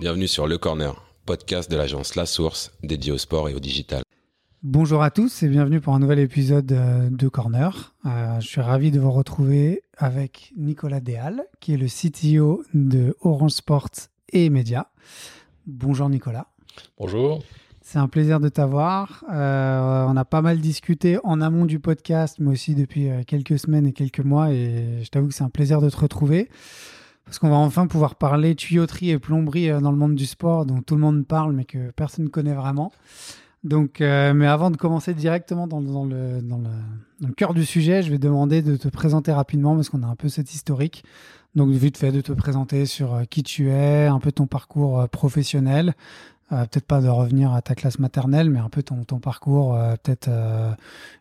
Bienvenue sur Le Corner, podcast de l'agence La Source dédié au sport et au digital. Bonjour à tous et bienvenue pour un nouvel épisode euh, de Corner. Euh, je suis ravi de vous retrouver avec Nicolas Déal, qui est le CTO de Orange Sports et Média. Bonjour Nicolas. Bonjour. C'est un plaisir de t'avoir. Euh, on a pas mal discuté en amont du podcast, mais aussi depuis quelques semaines et quelques mois, et je t'avoue que c'est un plaisir de te retrouver parce qu'on va enfin pouvoir parler tuyauterie et plomberie dans le monde du sport, dont tout le monde parle, mais que personne ne connaît vraiment. Donc, euh, mais avant de commencer directement dans, le, dans, le, dans, le, cœur du sujet, je vais demander de te présenter rapidement parce qu'on a un peu cet historique. Donc, vite fait de te présenter sur euh, qui tu es, un peu ton parcours euh, professionnel. Euh, peut-être pas de revenir à ta classe maternelle, mais un peu ton, ton parcours, euh, peut-être euh,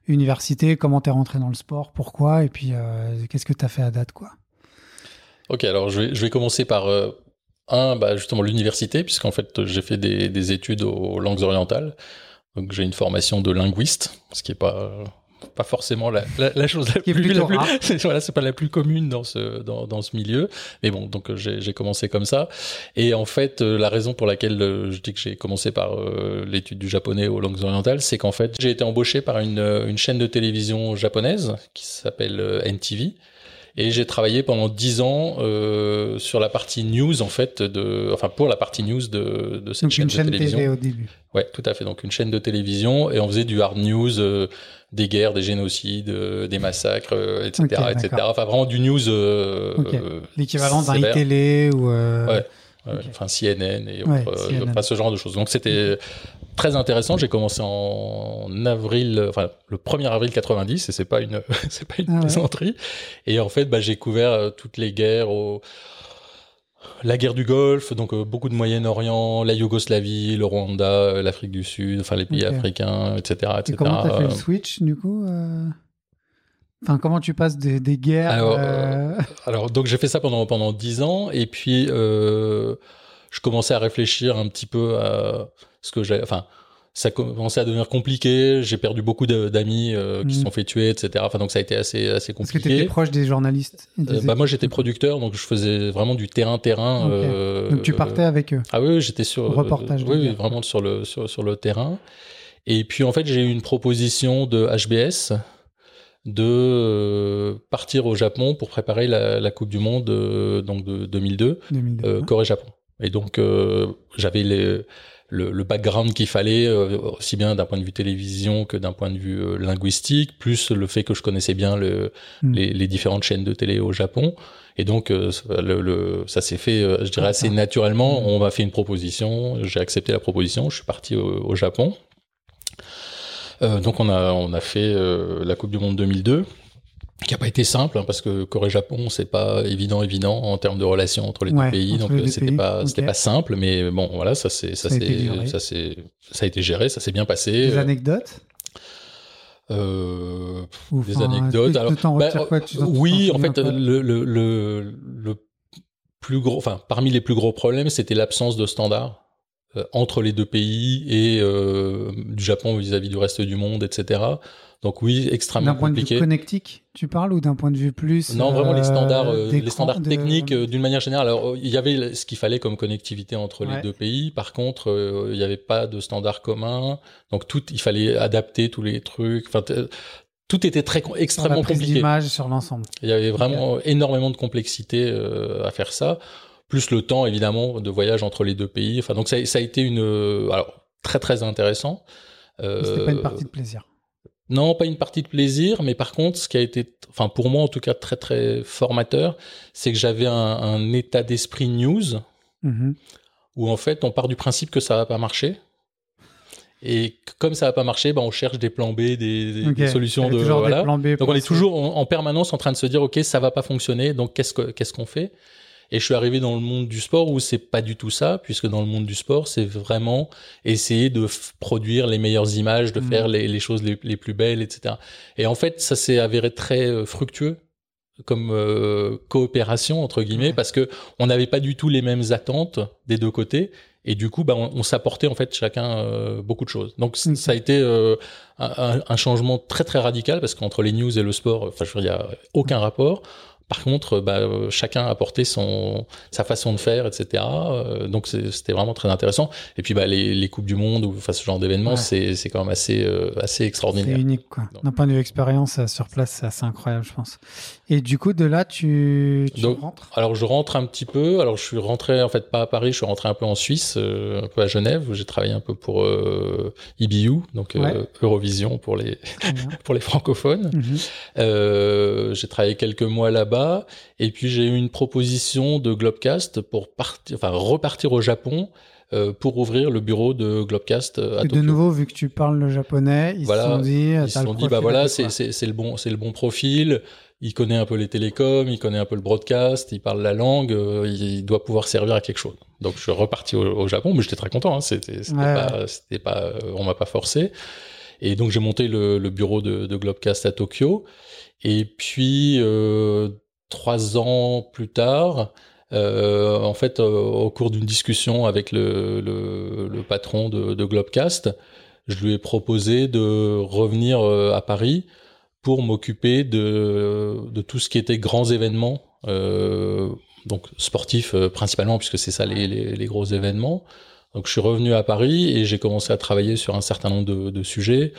université, comment tu es rentré dans le sport, pourquoi, et puis qu'est-ce que tu as fait à date, quoi. Ok, alors je vais, je vais commencer par un, bah, justement l'université, puisqu'en fait j'ai fait des, des études aux langues orientales. Donc j'ai une formation de linguiste, ce qui est pas pas forcément la, la, la chose la plus, la plus voilà, c'est pas la plus commune dans ce dans, dans ce milieu. Mais bon, donc j'ai commencé comme ça. Et en fait, euh, la raison pour laquelle euh, je dis que j'ai commencé par euh, l'étude du japonais aux langues orientales, c'est qu'en fait j'ai été embauché par une une chaîne de télévision japonaise qui s'appelle NTV et j'ai travaillé pendant dix ans euh, sur la partie news en fait de, enfin pour la partie news de, de cette donc chaîne, une chaîne de télévision. TV au début. Ouais, tout à fait. Donc une chaîne de télévision et on faisait du hard news, euh, des guerres, des génocides, euh, des massacres, etc., Ok, etc. Enfin vraiment du news. euh, Ok. euh, L'équivalent d'un sévère. iTélé ou. euh, Ouais. Ouais. Enfin CNN et Ouais, autres, euh, CNN. enfin ce genre de choses. Donc c'était très intéressant. J'ai commencé en avril, enfin le 1er avril 90, et c'est pas une, c'est pas une Ah ouais. plaisanterie. Et en fait, bah, j'ai couvert euh, toutes les guerres, au... la guerre du Golfe, donc euh, beaucoup de Moyen-Orient, la Yougoslavie, le Rwanda, euh, l'Afrique du Sud, enfin les pays africains, etc., Et etc. comment t'as fait le switch du coup euh? Enfin, comment tu passes des, des guerres Alors, Alors donc j'ai fait ça pendant pendant dix ans et puis je commençais à réfléchir un petit peu à ce que j'ai. Enfin, ça commençait à devenir compliqué. J'ai perdu beaucoup d'amis euh, qui se Mhm. sont fait tuer, etc. Enfin donc ça a été assez assez Parce que tu étais compliqué. proche des journalistes. des Euh, bah moi j'étais producteur donc je faisais vraiment du terrain terrain. Ok. Donc tu partais avec eux. Ah oui, j'étais sur Reportage euh, oui, oui, vraiment sur le sur sur le terrain. Et puis en fait j'ai eu une proposition de HBS de euh, partir au Japon pour préparer la, la Coupe du Monde euh, donc de 2002 2002. euh, Corée-Japon. Et donc euh, j'avais les- le, le background qu'il fallait euh, aussi bien d'un point de vue télévision que d'un point de vue euh, linguistique, plus le fait que je connaissais bien le, Hmm. les, les différentes chaînes de télé au Japon. Et donc euh, le, le- ça s'est fait, je dirais assez naturellement. Hmm. On m'a fait une proposition, j'ai accepté la proposition, je suis parti au, au Japon. Euh, donc on a on a fait euh, la Coupe du Monde 2002 qui a pas été simple hein, parce que Corée-Japon c'est pas évident évident en termes de relations entre les Ouais, deux pays donc euh, c'était pas c'était pas simple mais bon voilà ça c'est ça c'est ça c'est ça a été géré ça s'est bien passé Des Euh, anecdotes? euh, des enfin, anecdotes. alors bah, quoi oui en fait le, le le le plus gros enfin parmi les plus gros problèmes c'était l'absence de standards euh, entre les deux pays et euh, du Japon vis-à-vis du reste du monde etc donc oui extrêmement D'un point de vue connectique, tu parles ou d'un point de vue plus Non, vraiment les euh, standards, euh, les d'écran, standards de- techniques euh, d'une manière générale. Alors, il y avait ce qu'il fallait comme connectivité entre Ouais. les deux pays. Par contre, euh, il n'y avait pas de standards communs. Donc tout, il fallait adapter tous les trucs. Enfin, tout était très sur la extrêmement prise compliqué. d'image sur l'ensemble. Il y avait vraiment énormément de complexité euh, à faire ça. Plus le temps, évidemment, de voyage entre les deux pays. Enfin, donc ça, ça a été une, euh, alors très très intéressant. Euh, C'était pas une partie de plaisir. Non, pas une partie de plaisir, mais par contre, ce qui a été, enfin pour moi en tout cas très très formateur, c'est que j'avais un, un état d'esprit news Mhm. où en fait on part du principe que ça va pas marcher. Et comme ça va pas marcher, ben on cherche des plans B, des, des- Ok. des solutions de voilà. des plans B Donc on est toujours en, en permanence en train de se dire ok ça va pas fonctionner, donc qu'est-ce que qu'est-ce qu'on fait? Et je suis arrivé dans le monde du sport où c'est pas du tout ça, puisque dans le monde du sport c'est vraiment essayer de produire les meilleures images, de Mhm. faire les, les choses les, les plus belles, etc. Et en fait ça s'est avéré très euh, fructueux comme euh, coopération entre guillemets Ouais. parce que on n'avait pas du tout les mêmes attentes des deux côtés et du coup bah, on, on s'apportait en fait chacun euh, beaucoup de choses donc Ok. ça a été euh, un, un- un changement très très radical parce qu'entre les news et le sport enfin je veux dire il y a aucun rapport par contre, bah, euh, chacun apportait son sa façon de faire, etc. Euh, donc c'était vraiment très intéressant. Et puis bah, les, les coupes du monde ou enfin, ce genre d'événements, c'est c'est quand même assez euh, assez extraordinaire. C'est unique quoi. D'un point de vue expérience sur place, c'est assez incroyable, je pense. Et du coup, de là, tu, tu rentres? Alors je rentre un petit peu. Alors je suis rentré en fait pas à Paris, je suis rentré un peu en Suisse, un peu à Genève où j'ai travaillé un peu pour euh, EBU, donc Eurovision pour les pour les francophones. Mhm. j'ai travaillé quelques mois là-bas et puis j'ai eu une proposition de Globcast pour partir, enfin repartir au Japon euh, pour ouvrir le bureau de Globcast euh, à et De nouveau, vu que tu parles le japonais, ils se sont dit, ils se sont dit, bah voilà, c'est le bon, c'est le bon profil. Il connaît un peu les télécoms, il connaît un peu le broadcast, il parle la langue, euh, il doit pouvoir servir à quelque chose. Donc je suis reparti au, Japon, mais j'étais très content. Hein, c'était pas, pas, on m'a pas forcé. Et donc j'ai monté le, le, bureau de, de Globcast à Tokyo. Et puis euh, trois ans plus tard, euh, en fait, euh, au cours d'une discussion avec le, le, patron de, de, Globecast, je lui ai proposé de revenir euh, à Paris pour m'occuper de, de tout ce qui était grands événements, euh, donc sportifs principalement, puisque c'est ça les, les, les, gros événements. Donc je suis revenu à Paris et j'ai commencé à travailler sur un certain nombre de, de sujets.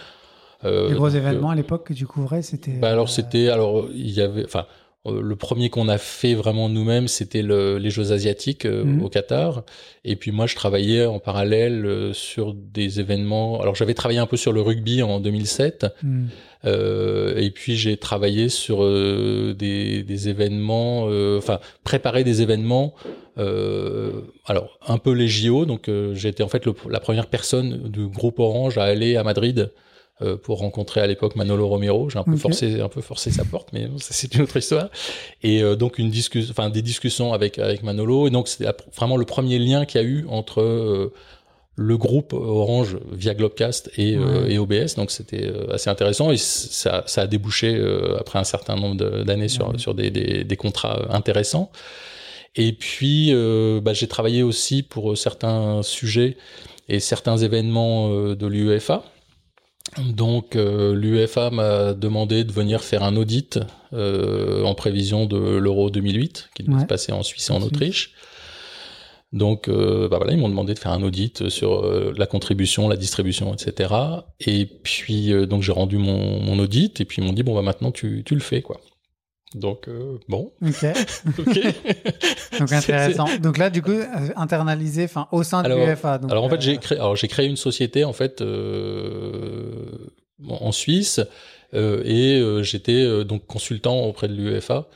les gros événements à l'époque que tu couvrais, c'était. Bah alors c'était alors il y avait enfin le premier qu'on a fait vraiment nous-mêmes, c'était les Jeux asiatiques euh, mhm. au Qatar. Et puis moi, je travaillais en parallèle euh, sur des événements. Alors j'avais travaillé un peu sur le rugby en 2007. Mhm. et puis j'ai travaillé sur des, des, événements, enfin préparer des événements. alors un peu les JO. Donc été en fait la première personne du groupe Orange à aller à Madrid euh, pour rencontrer à l'époque Manolo Romero. J'ai un peu forcé, un peu forcé sa porte, mais c'est une autre histoire. Et euh, donc une discussion, enfin des discussions avec avec Manolo. Et donc c'est vraiment le premier lien qu'il y a eu entre euh, le groupe Orange via Globcast et, et OBS. Donc c'était assez intéressant et ça, ça a débouché après un certain nombre d'années sur sur des, des, des, contrats intéressants. Et puis bah, j'ai travaillé aussi pour certains sujets et certains événements de l'UEFA. Donc euh, l'UEFA m'a demandé de venir faire un audit euh, en prévision de l'Euro 2008 qui devait se passer en Suisse et en Autriche. Donc euh, bah voilà, ils m'ont demandé de faire un audit sur la contribution, la distribution, etc. Et puis donc j'ai rendu mon, mon, audit et puis ils m'ont dit bon bah maintenant tu, tu le fais quoi. Donc, euh, bon. Ok. donc, intéressant. Donc là, du coup, euh, internalisé enfin, au sein de l'UEFA. Alors, en fait, j'ai euh, créé, alors, j'ai créé une société, en fait, euh, en Suisse, euh, et j'étais donc consultant auprès de l'UEFA.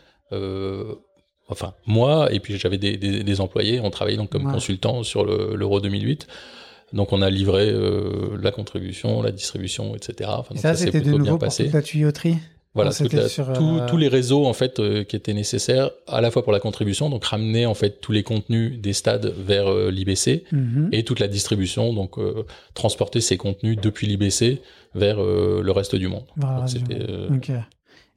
enfin, moi, et puis j'avais des, des, des, employés, on travaillait donc comme consultant sur l'Euro 2008. Donc on a livré la contribution, la distribution, etc. Enfin, ça, ça c'était de nouveau pour toute la tuyauterie? Voilà, euh, tous les réseaux en fait euh, qui étaient nécessaires à la fois pour la contribution, donc ramener en fait tous les contenus des stades vers euh, l'IBC mhm. et toute la distribution, donc transporter ces contenus depuis l'IBC vers le reste du monde.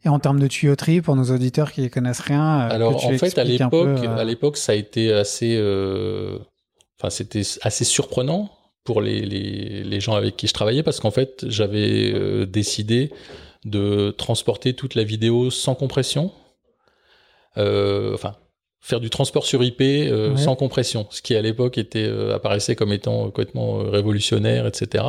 Et en termes de tuyauterie, pour nos auditeurs qui ne connaissent rien, alors en fait à l'époque, à l'époque ça a été assez, enfin c'était assez surprenant pour les, les, les, gens avec qui je travaillais parce qu'en fait j'avais décidé de transporter toute la vidéo sans compression. Euh, enfin, faire du transport sur IP euh, sans compression, ce qui à l'époque était euh, apparaissait comme étant complètement révolutionnaire, etc.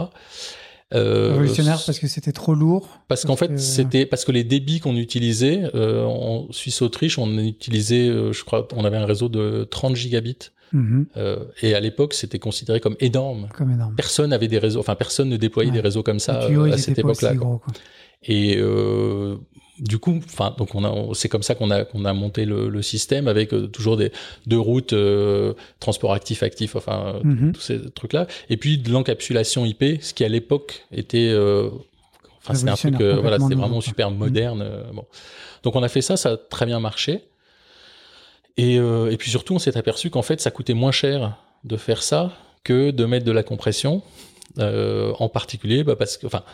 révolutionnaire parce que c'était trop lourd. Parce, qu'en fait, c'était parce que les débits qu'on utilisait en Suisse-Autriche, on utilisait, je crois, on avait un réseau de 30 gigabits. Mhm. et à l'époque, c'était considéré comme énorme. Comme énorme. Personne avait des réseaux, enfin personne ne déployait des réseaux comme ça à cette époque-là. Et euh, du coup, enfin, donc on a, c'est comme ça qu'on a qu'on a monté le, le système avec euh, toujours des deux routes, euh, transport actif actif, enfin mhm. tous ces trucs là. Et puis de l'encapsulation IP, ce qui à l'époque était, euh, enfin c'était un truc, voilà, c'était vraiment super mhm. moderne. bon, donc on a fait ça, ça a très bien marché. Et, et puis surtout, on s'est aperçu qu'en fait, ça coûtait moins cher de faire ça que de mettre de la compression, en particulier, bah parce que, enfin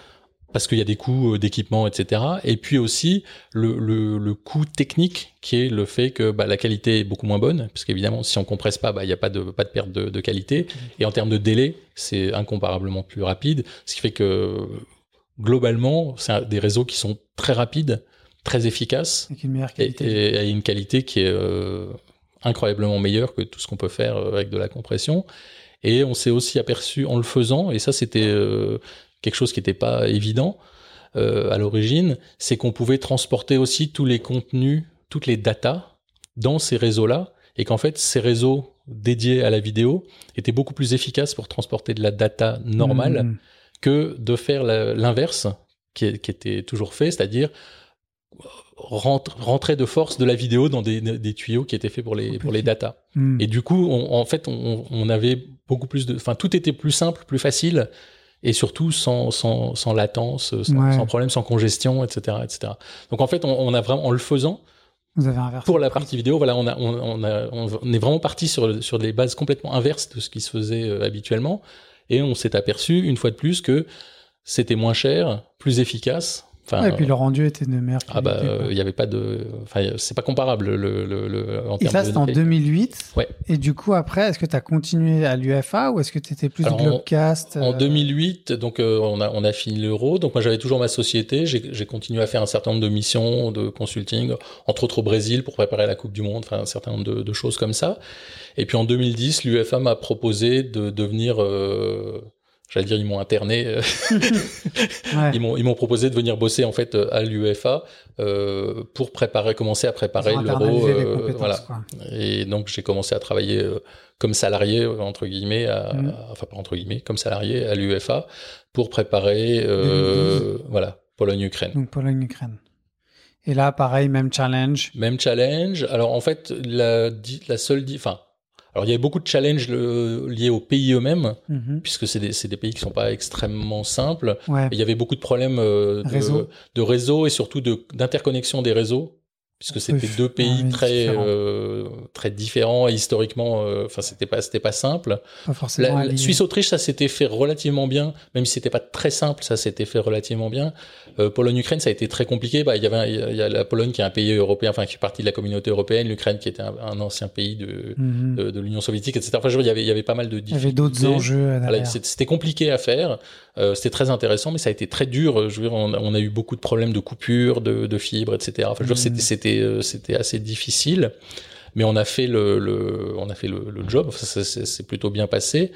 parce qu'il y a des coûts euh, d'équipement, etc. Et puis aussi le, le, le, coût technique qui est le fait que bah, la qualité est beaucoup moins bonne, parce qu'évidemment si on compresse pas, bah, il n'y a pas de, pas de perte de, de, qualité. Et en termes de délai, c'est incomparablement plus rapide, ce qui fait que globalement, c'est des réseaux qui sont très rapides très efficace Avec une meilleure et, qualité. et a une qualité qui est euh, incroyablement meilleure que tout ce qu'on peut faire euh, avec de la compression. Et on s'est aussi aperçu en le faisant, et ça c'était euh, quelque chose qui n'était pas évident euh, à l'origine, c'est qu'on pouvait transporter aussi tous les contenus, toutes les datas dans ces réseaux-là, et qu'en fait ces réseaux dédiés à la vidéo étaient beaucoup plus efficaces pour transporter de la data normale Mm. que de faire l'inverse qui, était toujours fait, c'est-à-dire rentre- rentrer de force de la vidéo dans des, des tuyaux qui étaient faits pour les, pour les datas. Mm. Et du coup, on- en fait, on, on avait beaucoup plus de... Enfin, tout était plus simple, plus facile, et surtout sans, sans, sans latence, sans, Ouais. sans problème, sans congestion, etc. etc. Donc en fait, on, on a vraiment, en le faisant, Vous avez inversé. pour la partie vidéo, voilà, on, a, on, on a, on est vraiment parti sur, sur des bases complètement inverses de ce qui se faisait euh, habituellement. Et on s'est aperçu, une fois de plus, que c'était moins cher, plus efficace. Enfin, Ouais, et puis le rendu était de meilleure ah bah, qualité. il n'y avait pas de. Enfin, c'est pas comparable le, le, le- en Et ça, c'était en qualité. 2008. Ouais. Et du coup, après, est-ce que tu as continué à l'UFA ou est-ce que tu étais plus Alors, Globecast En euh, 2008, donc euh, on a on a fini l'euro. Donc moi j'avais toujours ma société. J'ai j'ai continué à faire un certain nombre de missions de consulting, entre autres au Brésil pour préparer la Coupe du Monde, enfin un certain nombre de, de choses comme ça. Et puis en 2010, l'UFA m'a proposé de devenir euh, J'allais dire, ils m'ont interné. euh, ouais. ils m'ont ils m'ont proposé de venir bosser en fait à l'UEFA euh, pour préparer, commencer à préparer l'euro. euh, voilà. quoi. Et donc j'ai commencé à travailler euh, comme salarié euh, entre guillemets, à, Mm. à- enfin pas entre guillemets, comme salarié à l'UEFA pour préparer, euh, voilà, Pologne-Ukraine. Donc Pologne-Ukraine. Et là, pareil, même challenge. Même challenge. Alors en fait, la, la seule, enfin, alors il y avait beaucoup de challenges le- liés aux pays eux-mêmes, Mhm. puisque c'est des, pays qui sont pas extrêmement simples. Ouais. Il y avait beaucoup de problèmes euh, de Réseau. de réseau et surtout de- d'interconnexion des réseaux, puisque c'était Oui, deux pays très différents. euh, très différents et historiquement, euh, enfin c'était pas c'était pas simple. Pas La, la. Suisse-Autriche, ça s'était fait relativement bien, même si c'était pas très simple, ça s'était fait relativement bien. Euh, Pologne-Ukraine, ça a été très compliqué. Bah, il y avait, il y a la Pologne qui est un pays européen, enfin qui fait partie de la communauté européenne, l'Ukraine qui était un, un ancien pays de, Mhm. de, de l'Union soviétique, etc. Enfin, je veux dire, il y avait, il y avait pas mal de Il y avait d'autres difficultés. enjeux Voilà, derrière. c'est- c'était compliqué à faire, euh, c'était très intéressant, mais ça a été très dur. Je veux dire, on, a- on a eu beaucoup de problèmes de coupure, de, de fibres, etc. Enfin, je veux dire, Mhm. c'était c'était euh, c'était assez difficile, mais on a fait le, le on a fait le, le job. Enfin, ça, ça s'est plutôt bien passé.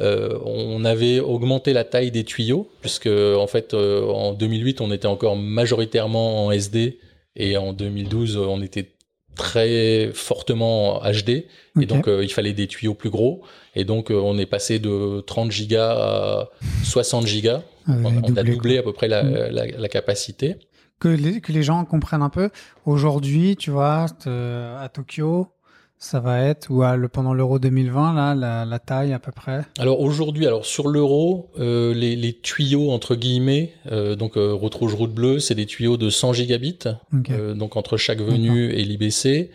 Euh, on avait augmenté la taille des tuyaux, puisque en fait euh, en 2008 on était encore majoritairement en SD et en 2012 on était très fortement en HD et donc euh, il fallait des tuyaux plus gros et donc euh, on est passé de 30 gigas à 60 gigas. Euh, On, on a doublé, quoi. à peu près la, Mm. la, la capacité. que les, que les gens comprennent un peu. Aujourd'hui, tu vois, te- à Tokyo, ça va être, ou à le, pendant l'Euro 2020, là, la, la taille à peu près? Alors aujourd'hui, alors sur l'euro, euh, les, les tuyaux entre guillemets, euh, donc euh, route rouge, route bleue, c'est des tuyaux de 100 gigabits, Ok. euh, donc entre chaque venue et l'IBC.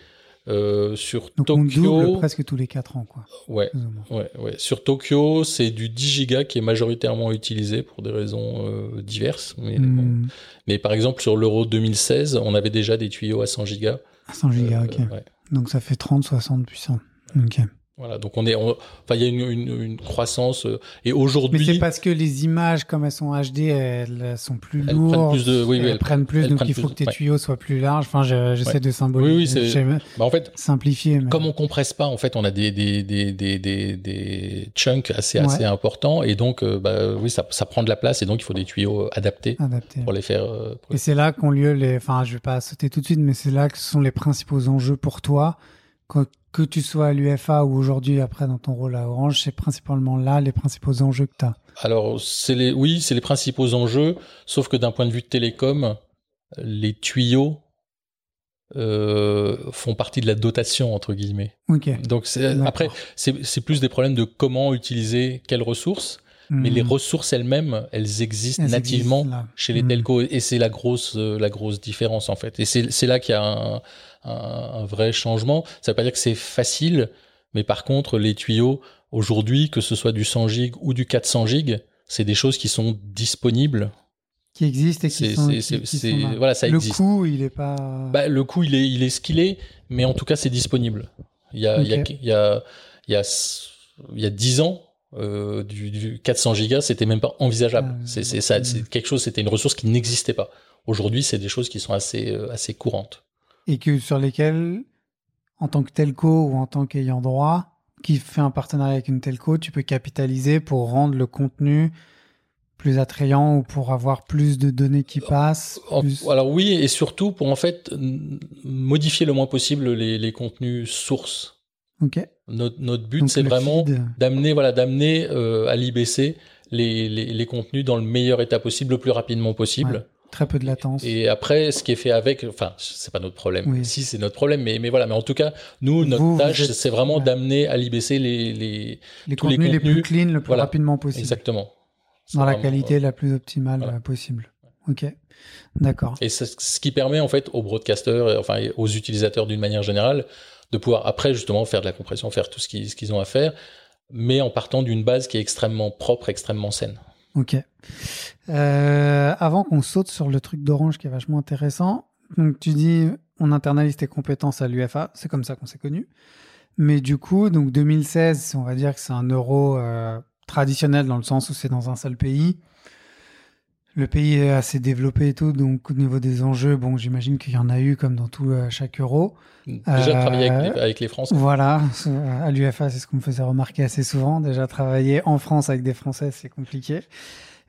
Euh, sur Donc on double Tokyo, presque tous les 4 ans, quoi. ouais, ouais, ouais. Sur Tokyo, c'est du 10 gigas qui est majoritairement utilisé pour des raisons euh, diverses. Mais, bon. Hmm, mais par exemple sur l'euro 2016, on avait déjà des tuyaux à 100 gigas. 100 gigas, ok. ouais. Donc ça fait 30, 60 puissants. Ok. Voilà, donc on est, on- enfin il y a une, une, une croissance euh, et Mais aujourd'hui c'est parce que les images, comme elles sont HD, elles sont plus elles lourdes. prennent plus de, oui, oui, elles, elles- prennent plus, elles donc prennent il faut plus, que tes ouais. tuyaux soient plus larges. Enfin, je- j'essaie Ouais. de symboliser. Oui, oui, c'est- bah, en fait, simplifier. Mais... comme on compresse pas, en fait, on a des des des des des, des chunks assez Ouais. assez importants et donc euh, bah oui, ça ça prend de la place et donc il faut des tuyaux adaptés adapté. pour les faire. euh, pour- Et c'est là qu'ont lieu les. Enfin, je vais pas sauter tout de suite, mais c'est là que ce sont les principaux enjeux pour toi. Que, que tu sois à l'UFA ou aujourd'hui, après, dans ton rôle à Orange, c'est principalement là les principaux enjeux que tu as. Alors c'est les oui, c'est les principaux enjeux, sauf que d'un point de vue de télécom, les tuyaux euh, font partie de la dotation entre guillemets. Donc c'est- D'accord. après c'est c'est plus des problèmes de comment utiliser quelles ressources, mais Hmm. les ressources elles-mêmes, elles existent Elles nativement existent chez les Hmm. telcos et c'est la grosse euh, la grosse différence en fait. Et c'est c'est là qu'il y a un, un, un vrai changement. Ça veut pas dire que c'est facile, mais par contre les tuyaux aujourd'hui, que ce soit du 100 gig ou du 400 gig, c'est des choses qui sont disponibles. Qui existent et qui sont. qui- qui voilà ça le existe. coût, il est pas. Bah, le coût il est il est ce qu'il est, mais en tout cas c'est disponible. Il y a il y a Ok. il y a il y a il y a 10 ans euh, du, du 400 gigas, c'était même pas envisageable. Ah, c'est ça, c'est quelque chose, c'était une ressource qui n'existait pas. aujourd'hui, c'est des choses qui sont assez, euh, assez courantes. Et que sur lesquelles, en tant que telco ou en tant qu'ayant droit, qui fait un partenariat avec une telco, tu peux capitaliser pour rendre le contenu plus attrayant ou pour avoir plus de données qui passent Alors oui, et surtout pour en fait modifier le moins possible les, contenus sources. Ok. Notre, notre but, c'est vraiment d'amener voilà, d'amener euh, à l'IBC les, les, les, contenus dans le meilleur état possible, le plus rapidement possible. Très peu de latence. Et après, ce qui est fait avec, enfin, c'est pas notre problème. Si, c'est notre problème, mais, mais voilà. Mais en tout cas, nous, notre tâche, c'est vraiment d'amener à l'IBC les, les, les, contenus les, plus clean le plus rapidement possible. Exactement. Dans la qualité la plus optimale possible. Ok. D'accord. Et ce qui permet, en fait, aux broadcasters, enfin, aux utilisateurs d'une manière générale, de pouvoir après, justement, faire de la compression, faire tout ce qu'ils ce qu'ils ont à faire, mais en partant d'une base qui est extrêmement propre, extrêmement saine. Ok. Euh, avant qu'on saute sur le truc d'Orange qui est vachement intéressant, donc tu dis on internalise tes compétences à l'UFA, c'est comme ça qu'on s'est connus. Mais du coup, donc 2016, on va dire que c'est un euro euh, traditionnel dans le sens où c'est dans un seul pays. Le pays est assez développé et tout, donc au niveau des enjeux, bon, j'imagine qu'il y en a eu comme dans tout euh, chaque euro. Déjà travailler avec les, avec les, Français. Voilà, à l'UFA, c'est ce qu'on me faisait remarquer assez souvent. Déjà travailler en France avec des Français, c'est compliqué.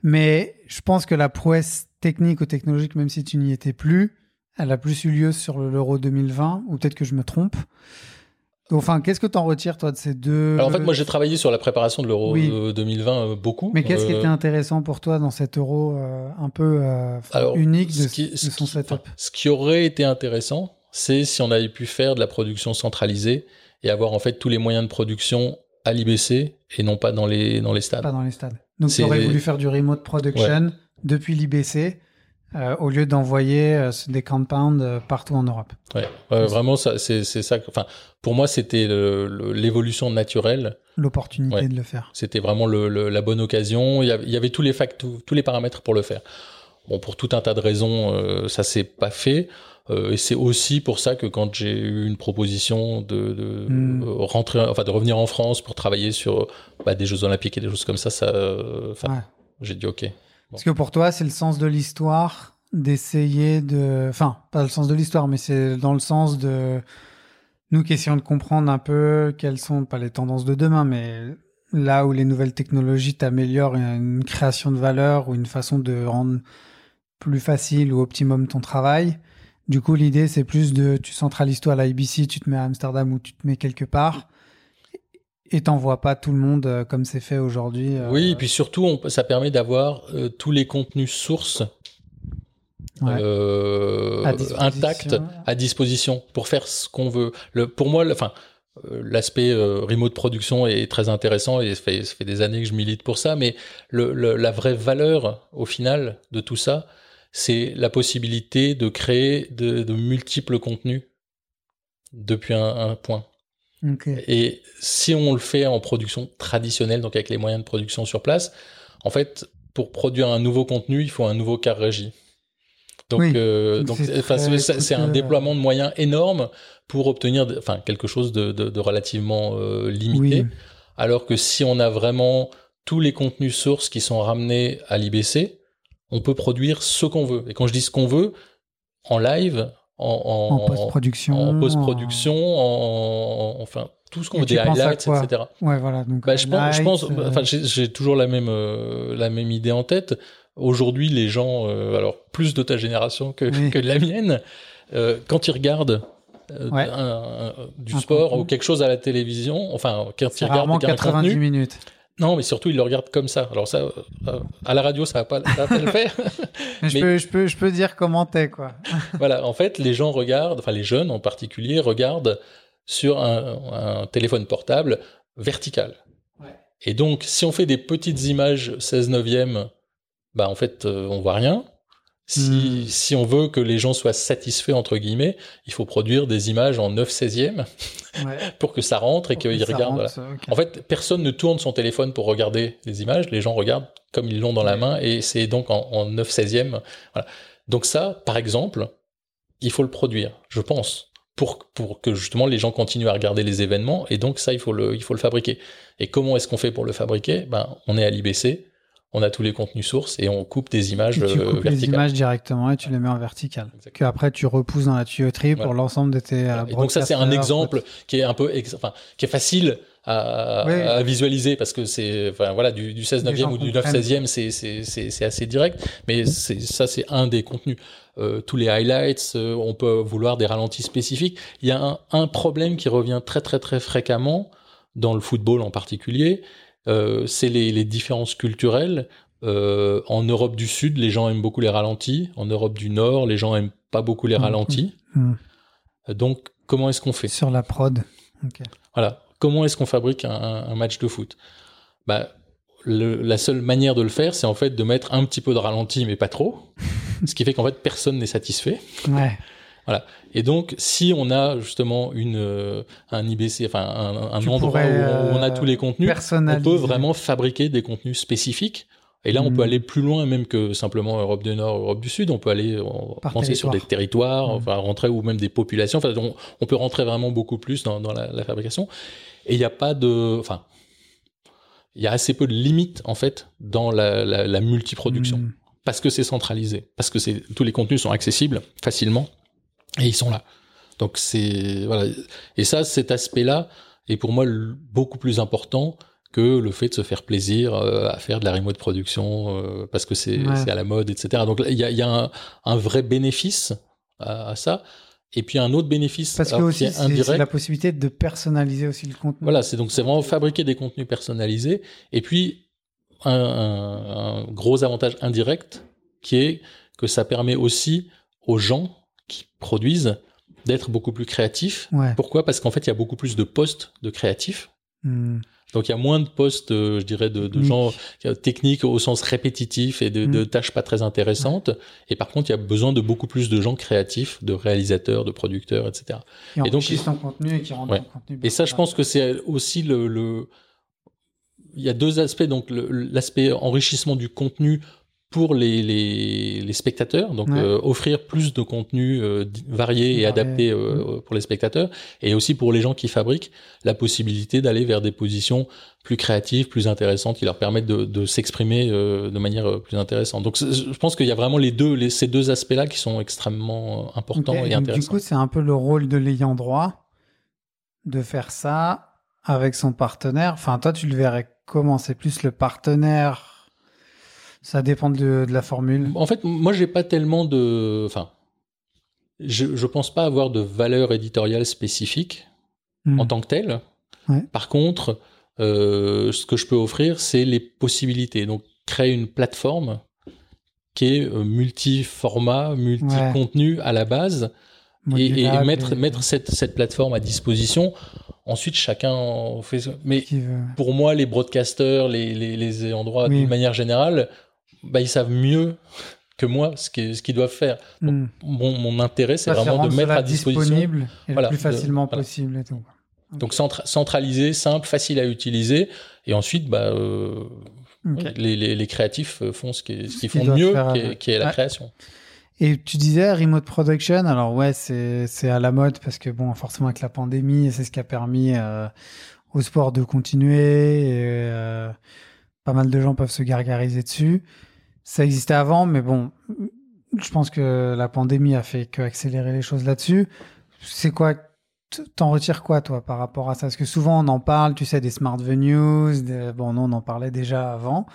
Mais je pense que la prouesse technique ou technologique, même si tu n'y étais plus, elle a plus eu lieu sur l'Euro 2020, ou peut-être que je me trompe. Enfin, qu'est-ce que tu en retires, toi, de ces deux Alors, en fait, moi, j'ai travaillé sur la préparation de l'Euro 2020 euh, beaucoup. Mais qu'est-ce qui était euh, intéressant pour toi dans cet Euro euh, un peu unique de, son setup Ce qui aurait été intéressant, c'est si on avait pu faire de la production centralisée et avoir en fait tous les moyens de production à l'IBC et non pas dans les, dans les stades. Pas dans les stades. Donc, tu aurais voulu faire du remote production depuis l'IBC euh, au lieu d'envoyer euh, des compounds euh, partout en Europe. Ouais, vraiment, ça, c'est, ça. Enfin, pour moi, c'était l'évolution naturelle. L'opportunité de le faire. C'était vraiment le, la bonne occasion. Il y avait, il y avait tous les facteurs, tous les paramètres pour le faire. Bon, pour tout un tas de raisons, ça s'est pas fait. et c'est aussi pour ça que quand j'ai eu une proposition de, de hmm. rentrer, enfin de revenir en France pour travailler sur bah, des Jeux Olympiques et des choses comme ça, ça, j'ai dit ok. Parce que pour toi, c'est le sens de l'histoire d'essayer de. Enfin, pas le sens de l'histoire, mais c'est dans le sens de. Nous qui essayons de comprendre un peu quelles sont, pas les tendances de demain, mais là où les nouvelles technologies t'améliorent une création de valeur ou une façon de rendre plus facile ou optimum ton travail. Du coup, l'idée, c'est plus de, tu centralises toi à la IBC, tu te mets à Amsterdam ou tu te mets quelque part et t'envoies pas tout le monde euh, comme c'est fait aujourd'hui. Euh, oui, et puis surtout, on, ça permet d'avoir euh, tous les contenus sources intacts à disposition pour faire ce qu'on veut. Le, pour moi, enfin, l'aspect remote production est très intéressant et ça fait, ça fait, des années que je milite pour ça, mais le, la vraie valeur au final de tout ça, c'est la possibilité de créer de, de multiples contenus depuis un, un point. Et si on le fait en production traditionnelle, donc avec les moyens de production sur place, en fait, pour produire un nouveau contenu, il faut un nouveau car régie. Donc, euh, c'est un déploiement de moyens énorme pour obtenir, enfin, quelque chose de, de, de relativement euh, limité. Alors que si on a vraiment tous les contenus sources qui sont ramenés à l'IBC, on peut produire ce qu'on veut. Et quand je dis ce qu'on veut, en live, en, en, post-production, en, post-production, en, enfin tout ce qu'on veut, des highlights, etc. Ouais, voilà. Donc, bah, je pense, je pense, euh, enfin, j'ai toujours la même euh, la même idée en tête. Aujourd'hui, les gens, euh, alors plus de ta génération que, que de la mienne, quand ils regardent du sport ou quelque chose à la télévision, enfin, quand ils regardent 90 minutes. Non, mais surtout, ils le regardent comme ça. Alors ça, euh, à la radio, ça va pas, va pas le faire. mais, je, peux, je, peux, je peux dire comment t'es, quoi. voilà, en fait, les gens regardent, enfin les jeunes en particulier, regardent sur un, un téléphone portable vertical. Ouais. Et donc, si on fait des petites images 16 neuvième, bah en fait, euh, on voit rien. Si, hmm. si on veut que les gens soient satisfaits, entre guillemets, il faut produire des images en 9 16e ouais. pour que ça rentre et qu'ils regardent. Voilà. En fait, personne ne tourne son téléphone pour regarder les images. Les gens regardent comme ils l'ont dans la main et c'est donc en, en 9 16e. Voilà. Donc ça, par exemple, il faut le produire, je pense, pour, pour que justement les gens continuent à regarder les événements et donc ça, il faut le, il faut le fabriquer. Et comment est-ce qu'on fait pour le fabriquer? Ben, on est à l'IBC, on a tous les contenus sources et on coupe des images Et tu euh, coupes les verticales. images directement et tu les mets en vertical. Que après tu repousses dans la tuyauterie pour Voilà. l'ensemble de tes. euh, Et donc ça c'est un exemple qui est un peu, enfin, qui est facile à, Oui. à visualiser parce que c'est, enfin voilà, du, du 16 Les 9e gens ou du 9 comprennent. 16e, c'est c'est c'est c'est assez direct, mais c'est ça c'est un des contenus. Euh, tous les highlights, euh, on peut vouloir des ralentis spécifiques. Il y a un, un problème qui revient très très très fréquemment dans le football en particulier, c'est les, les différences culturelles. Euh, en Europe du Sud, les gens aiment beaucoup les ralentis. En Europe du Nord, les gens aiment pas beaucoup les Mhm. ralentis. Mhm. Euh, Donc, comment est-ce qu'on fait? Sur la prod. Voilà. Comment est-ce qu'on fabrique un, un match de foot? Bah, le- La seule manière de le faire, c'est en fait de mettre un petit peu de ralenti, mais pas trop. ce qui fait qu'en fait, personne n'est satisfait. Ouais. Et donc, si on a justement une, euh, un IBC, enfin un, un endroit où, on- a euh, tous les contenus, on peut vraiment fabriquer des contenus spécifiques. Et là, on peut aller plus loin même que simplement Europe du Nord, Europe du Sud. On peut aller on- penser sur des territoire. territoires, Mhm. enfin rentrer ou même des populations. Enfin, on, on peut rentrer vraiment beaucoup plus dans, dans la, la fabrication. Et il n'y a pas de, enfin, il y a assez peu de limites en fait dans la, la, la multiproduction Mhm. parce que c'est centralisé, parce que tous les contenus sont accessibles facilement et ils sont là. Donc c'est voilà et ça cet aspect-là est pour moi beaucoup plus important que le fait de se faire plaisir euh, à faire de la remote production euh, parce que c'est Ouais. c'est à la mode etc. Donc il y a, y a un, un vrai bénéfice à, à ça et puis un autre bénéfice Parce que alors, aussi, c'est la possibilité de personnaliser aussi le contenu. Voilà, c'est donc c'est vraiment fabriquer des contenus personnalisés. Et puis un, un- un gros avantage indirect qui est que ça permet aussi aux gens qui produisent d'être beaucoup plus créatifs. Ouais. Pourquoi? Parce qu'en fait, il y a beaucoup plus de postes de créatifs. Mhm. Donc il y a moins de postes, euh, je dirais, de, gens euh, techniques au sens répétitif et de, Mm. de tâches pas très intéressantes. Et par contre, il y a besoin de beaucoup plus de gens créatifs, de réalisateurs, de producteurs, etc. Et donc- ton contenu et qui rendent Ouais. ton contenu. Et ça, je pense que c'est aussi le, le- Il y a deux aspects. Donc, l'aspect enrichissement du contenu pour les, les, les spectateurs. Donc, Ouais. euh, offrir plus de contenu euh, varié et adapté euh, pour les spectateurs. Et aussi pour les gens qui fabriquent, la possibilité d'aller vers des positions plus créatives, plus intéressantes, qui leur permettent de, de s'exprimer euh, de manière euh, plus intéressante. Donc, je pense qu'il y a vraiment les deux, les, ces deux aspects-là qui sont extrêmement euh, importants et donc, Du intéressants. coup, c'est un peu le rôle de l'ayant droit de faire ça avec son partenaire. Enfin, toi, tu le verrais comment? C'est plus le partenaire. Ça dépend de, de la formule. En fait, moi, j'ai pas tellement de. Enfin, je, je pense pas avoir de valeur éditoriale spécifique Hmm. en tant que telle. Ouais. Par contre, euh, ce que je peux offrir, c'est les possibilités. Donc, créer une plateforme qui est euh, multi-format, multi-contenu à la base et, mettre, et- mettre cette, cette plateforme à disposition. Ensuite, chacun fait. ce- Mais pour moi, les broadcasters, les, les, les endroits, Oui. d'une manière générale, bah, ils savent mieux que moi ce qu'ils ce qu'ils doivent faire. Donc, Hmm. mon, mon intérêt, c'est vraiment de mettre à disposition. disponible et Voilà, le plus de- facilement voilà. possible et tout. Donc centra- centralisé, simple, facile à utiliser. Et ensuite, bah, euh, les, les, les créatifs euh, font ce qui- ce qu'ils qu'ils font mieux, qui est, la Ouais. création. Et tu disais remote production, alors ouais, c'est c'est à la mode parce que bon, forcément avec la pandémie, c'est ce qui a permis euh, au sport de continuer. Et, euh, pas mal de gens peuvent se gargariser dessus. Ça existait avant, mais bon, je pense que la pandémie a fait que accélérer les choses là-dessus. C'est quoi T'en retires quoi, toi, par rapport à ça? Parce que souvent, on en parle, tu sais, des smart venues. des- Bon, non, on en parlait déjà avant.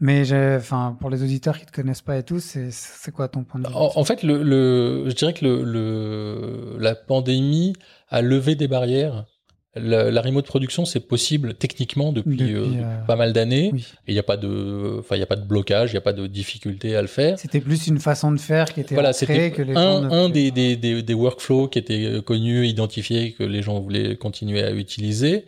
Mais enfin, pour les auditeurs qui te connaissent pas et tout, c'est quoi ton point de vue En, en fait, le, le- je dirais que le, le- la pandémie a levé des barrières. La, la remote production, c'est possible techniquement depuis, Depuis, euh, euh, pas mal d'années. Oui. Et il n'y a pas de, enfin, il a pas de blocage, il n'y a pas de difficulté à le faire. C'était plus une façon de faire qui était Voilà, c'était que les un, gens un des, des, des, des workflows qui étaient euh, connus, identifiés, que les gens voulaient continuer à utiliser.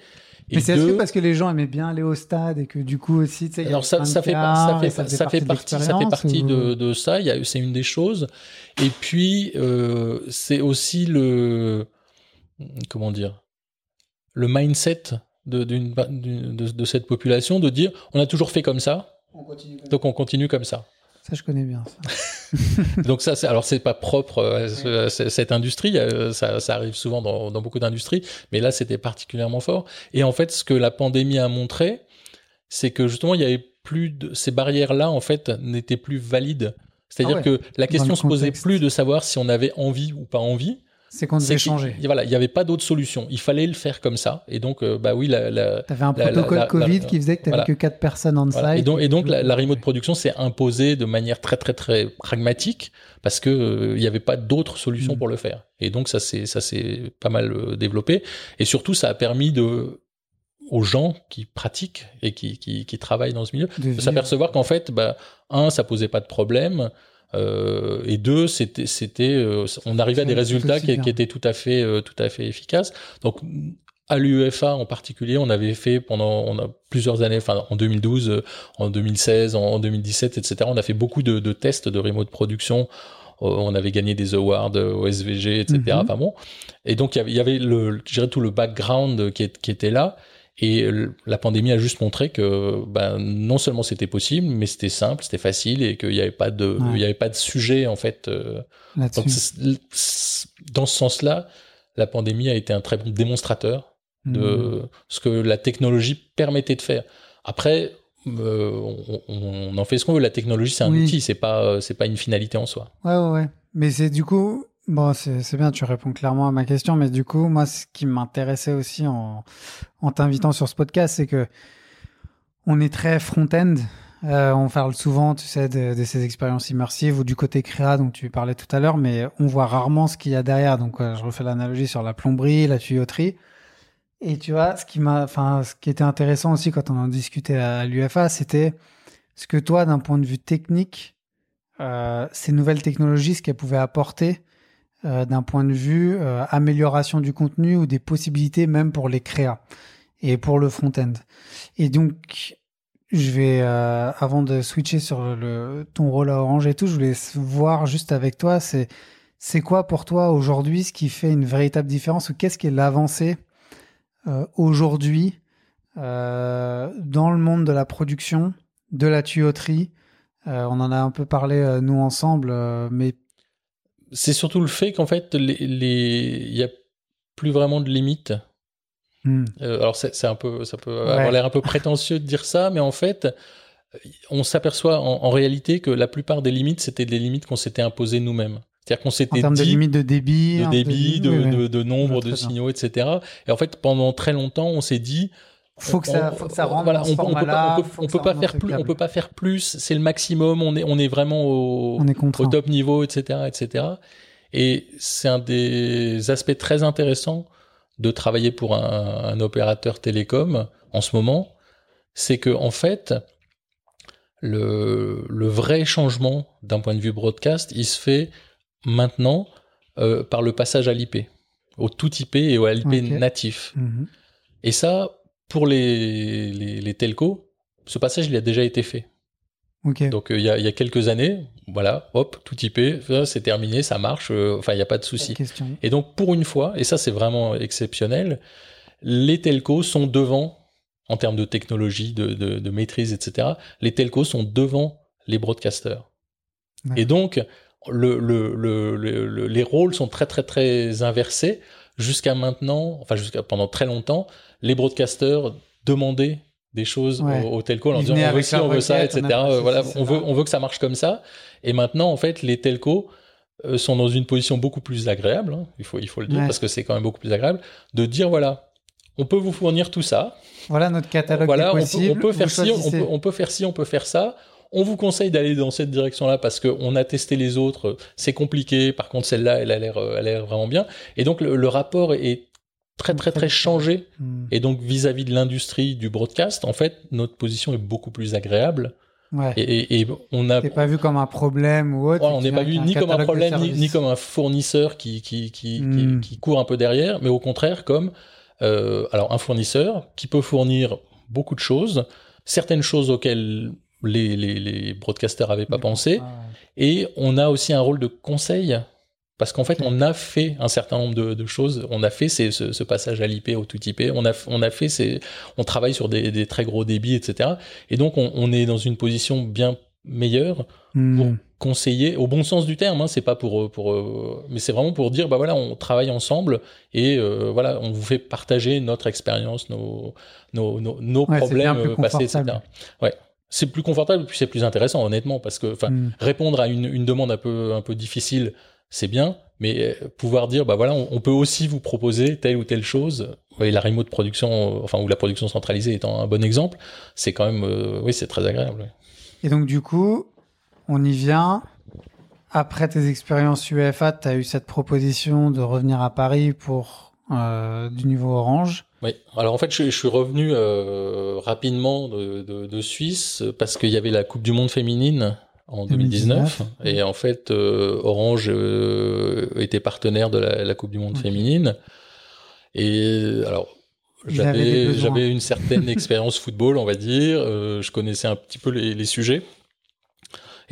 Et Mais c'est deux- parce que les gens aimaient bien aller au stade et que du coup aussi, tu sais, il y alors ça, ça fait, ça fait, ça faisait fait partie, ça fait partie ou- de, de ça. C'est une des choses. Et puis euh, c'est aussi le, comment dire, le mindset de, d'une, d'une- de, de cette population de dire, on a toujours fait comme ça, On continue comme donc on continue comme ça. ça. je connais bien ça. Donc ça, c'est, alors c'est pas propre euh, à ce- à ce- cette industrie, euh, ça, ça arrive souvent dans, dans beaucoup d'industries, mais là c'était particulièrement fort. Et en fait, ce que la pandémie a montré, c'est que justement il y avait plus de, ces barrières-là, en fait, n'étaient plus valides. C'est-à-dire Ah ouais. que la question se posait plus de savoir si on avait envie ou pas envie. C'est qu'on devait changer. Voilà, il n'y avait pas d'autre solution. Il fallait le faire comme ça. Et donc, euh, bah oui, la, la- Tu avais un la- protocole la- Covid qui faisait que tu n'avais voilà. que 4 personnes en Voilà. site. Et donc, et donc la, remote production s'est imposée de manière très très très pragmatique parce que euh, il n'y avait pas d'autre solution Mm. pour le faire. Et donc ça s'est ça s'est pas mal euh, développé. Et surtout, ça a permis de aux gens qui pratiquent et qui, qui, qui travaillent dans ce milieu de s'apercevoir qu'en fait, bah, un, ça posait pas de problème. Euh, et deux, c'était, c'était, euh, on arrivait à des résultats aussi qui, étaient tout à fait, euh, tout à fait efficaces. Donc, à l'UEFA en particulier, on avait fait pendant on a plusieurs années, enfin en 2012, euh, en 2016, en, en 2017, etc. On a fait beaucoup de, de tests de remote production. On avait gagné des awards au SVG, etc. Mhm. Enfin bon. Et donc il y avait, il y avait le, je dirais tout le background qui, est- qui était là. Et la pandémie a juste montré que ben, non seulement c'était possible, mais c'était simple, c'était facile et qu'il n'y avait pas de, Ouais. il y avait pas de sujet en fait. euh, donc, dans ce sens-là, la pandémie a été un très bon démonstrateur Mhm. de ce que la technologie permettait de faire. Après, euh, on, on en fait ce qu'on veut. La technologie, c'est un Oui. outil, c'est pas, c'est pas une finalité en soi. Ouais, ouais, ouais. Mais c'est du coup, bon, c'est bien, tu réponds clairement à ma question, mais du coup, moi, ce qui m'intéressait aussi en, t'invitant sur ce podcast, c'est que on est très front-end. Euh, on parle souvent, tu sais, de, de ces expériences immersives ou du côté créa dont tu parlais tout à l'heure, mais on voit rarement ce qu'il y a derrière. Donc, euh, je refais l'analogie sur la plomberie, la tuyauterie. Et tu vois, ce qui m'a, enfin, ce qui était intéressant aussi quand on en discutait à l'UFA, c'était ce que toi, d'un point de vue technique, euh, ces nouvelles technologies, ce qu'elles pouvaient apporter euh, d'un point de vue euh, amélioration du contenu ou des possibilités même pour les créas et pour le front-end. Et donc, je vais, euh, avant de switcher sur le, ton rôle à Orange et tout, je voulais voir juste avec toi, c'est c'est quoi pour toi aujourd'hui ce qui fait une véritable différence ou qu'est-ce qui est l'avancée euh, aujourd'hui euh, dans le monde de la production, de la tuyauterie? Euh, On en a un peu parlé euh, nous ensemble, euh, mais C'est surtout le fait qu'en fait, les, les- il y a plus vraiment de limites. hmm, Euh, alors c'est un peu, ça peut Ouais. avoir l'air un peu prétentieux de dire ça, mais en fait, on s'aperçoit en, en réalité que la plupart des limites, c'était des limites qu'on s'était imposées nous-mêmes. C'est-à-dire qu'on en s'était termes de dit de débit, de débit, de, oui, oui. de- de nombre de signaux, etc. Et en fait, pendant très longtemps, on s'est dit, faut que ça, faut que ça rentre voilà, on, on peut pas, on peut, on pas faire plus, on peut pas faire plus. C'est le maximum. On est, on est vraiment au, est top niveau, etc., etc. Et c'est un des aspects très intéressants de travailler pour un, un opérateur télécom en ce moment, c'est que en fait, le, le vrai changement d'un point de vue broadcast, il se fait maintenant euh, par le passage à l'IP, au tout IP et au LIP Ok. natif. Mhm. Et ça, pour les, les, les telcos, ce passage, il a déjà été fait. Ok. Donc euh, il y, a, il y a quelques années, voilà, hop, tout IP, ça, c'est terminé, ça marche, euh, enfin il n'y a pas de souci. Et donc pour une fois, et ça c'est vraiment exceptionnel, les telcos sont devant, en termes de technologie, de, de, de maîtrise, etc., les telcos sont devant les broadcasters. Et donc le, le- le- les rôles sont très très très inversés. Jusqu'à maintenant, enfin jusqu'à pendant très longtemps, les broadcasters demandaient des choses Ouais. aux, aux telcos en disant on veut ci, on veut ça, etc. on voilà, veut, on veut que ça marche comme ça. Et maintenant, en fait, les telcos euh, sont dans une position beaucoup plus agréable, hein, il, faut, il faut le dire, Ouais. parce que c'est quand même beaucoup plus agréable, de dire voilà, on peut vous fournir tout ça. Voilà notre catalogue Voilà, des on peut, on faire ci, on peut, on peut faire ci, on peut faire ça. On vous conseille d'aller dans cette direction-là parce qu'on a testé les autres, c'est compliqué. Par contre, celle-là, elle a l'air, euh, elle a l'air vraiment bien. Et donc, le, le rapport est très, très, très changé. Hmm. Et donc, vis-à-vis de l'industrie du broadcast, en fait, notre position est beaucoup plus agréable. Ouais. Et, et- et on a, T'es pas vu comme un problème ou autre. Ouais, on n'est pas vu ni comme un problème, ni, comme un fournisseur qui, qui, qui, Hmm. qui, qui court un peu derrière, mais au contraire comme euh, alors un fournisseur qui peut fournir beaucoup de choses, certaines choses auxquelles les, les, les broadcasters n'avaient pas Mais pensé, ouais. et on a aussi un rôle de conseil. Parce qu'en fait, on a fait un certain nombre de, de choses. On a fait ces- ce, ce passage à l'IP, au tout IP. On a, on a fait ces, on travaille sur des, des très gros débits, etc. Et donc, on, on est dans une position bien meilleure Hmm. pour conseiller au bon sens du terme hein, c'est pas pour pour euh, mais c'est vraiment pour dire bah voilà on travaille ensemble et euh, voilà on vous fait partager notre expérience nos nos nos, Ouais, problèmes euh, passés etc ouais c'est plus confortable puis c'est plus intéressant honnêtement parce que enfin Mm. répondre à une, une demande un peu un peu difficile c'est bien mais euh, pouvoir dire bah voilà on, on peut aussi vous proposer telle ou telle chose et la remote production euh, enfin ou la production centralisée étant un bon exemple c'est quand même euh, oui c'est très agréable Et donc, du coup, on y vient. Après tes expériences UEFA, tu as eu cette proposition de revenir à Paris pour euh, du niveau orange. Oui. Alors en fait, je, je suis revenu euh, rapidement de, de, de Suisse parce qu'il y avait la Coupe du Monde féminine en 2019, 2019. et en fait euh, Orange euh, était partenaire de la, la Coupe du Monde féminine. Et alors j'avais une certaine expérience football, on va dire. Euh, je connaissais un petit peu les, les sujets.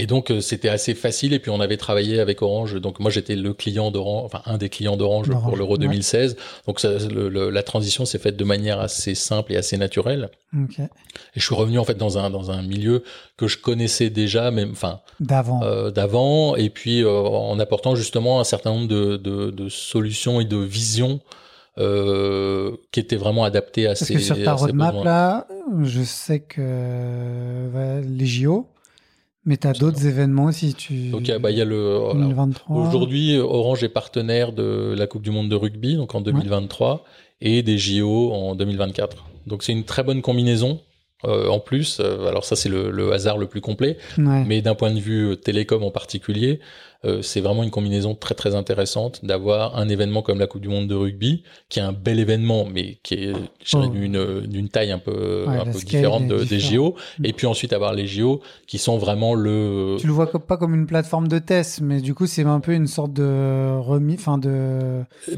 Et donc euh, c'était assez facile et puis on avait travaillé avec Orange. Donc moi j'étais le client d'Orange, enfin un des clients d'Orange pour l'Euro ouais. 2016. Donc ça, le- le- la transition s'est faite de manière assez simple et assez naturelle. Et je suis revenu en fait dans un dans un milieu que je connaissais déjà, même enfin D'avant. euh, d'avant, et puis euh, en apportant justement un certain nombre de, de, de solutions et de visions euh, qui étaient vraiment adaptées à Parce ces que sur ta roadmap, là, je sais que ouais, les JO, mais tu as d'autres événements aussi. Tu... Donc il y a- bah, il y a le. 2023. Aujourd'hui, Orange est partenaire de la Coupe du Monde de rugby, donc en 2023, et des JO en 2024. Donc c'est une très bonne combinaison. Euh, en plus, euh, alors ça c'est le, le hasard le plus complet, Ouais. mais d'un point de vue euh, télécom en particulier, euh, c'est vraiment une combinaison très très intéressante d'avoir un événement comme la Coupe du Monde de rugby, qui est un bel événement, mais qui est Oh. d'une d'une taille un peu Ouais, un peu différente de- des. JO, et puis ensuite avoir les JO qui sont vraiment le Tu le vois pas comme une plateforme de test, mais du coup, c'est un peu une sorte de remis, enfin de, euh,